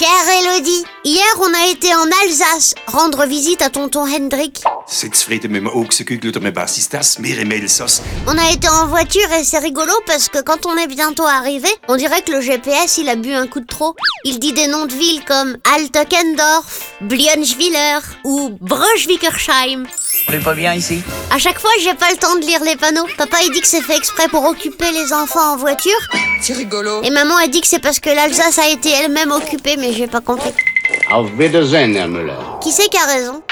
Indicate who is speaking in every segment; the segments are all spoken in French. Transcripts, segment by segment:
Speaker 1: Chère Elodie, hier on a été en Alsace rendre visite à tonton Hendrik. On a été en voiture et c'est rigolo parce que quand on est bientôt arrivé, on dirait que le GPS il a bu un coup de trop. Il dit des noms de villes comme Altekendorf, Blionschwiller ou Broschwickersheim.
Speaker 2: On est pas bien ici
Speaker 1: À chaque fois, j'ai pas le temps de lire les panneaux. Papa il dit que c'est fait exprès pour occuper les enfants en voiture.
Speaker 2: C'est rigolo.
Speaker 1: Et maman a dit que c'est parce que l'Alsace a été elle-même occupée, mais j'ai pas compris.
Speaker 3: Auf Wiedersehen, Herr Müller.
Speaker 1: Qui c'est qui a raison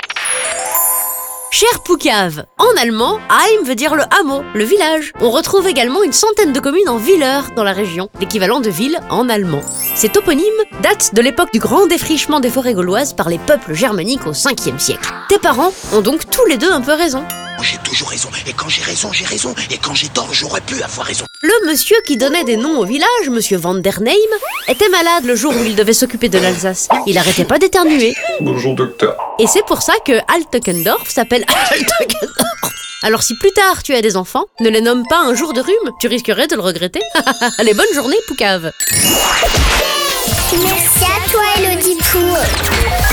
Speaker 4: Cher Poucave, en allemand, Heim veut dire le hameau, le village. On retrouve également une centaine de communes en Willer dans la région, l'équivalent de ville en allemand. Ces toponymes datent de l'époque du grand défrichement des forêts gauloises par les peuples germaniques au 5e siècle. Tes parents ont donc tous les deux un peu raison.
Speaker 5: J'ai toujours raison. Et quand j'ai raison, j'ai raison. Et quand j'ai tort, j'aurais pu avoir raison.
Speaker 4: Le monsieur qui donnait des noms au village, monsieur Van der Neim, était malade le jour où il devait s'occuper de l'Alsace. Il arrêtait pas d'éternuer.
Speaker 6: Bonjour docteur.
Speaker 4: Et c'est pour ça que Altekendorf s'appelle Altekendorf. Alors si plus tard tu as des enfants, ne les nomme pas un jour de rhume, tu risquerais de le regretter. Allez, bonne journée, Poucave.
Speaker 7: Merci à toi, Élodie Pou.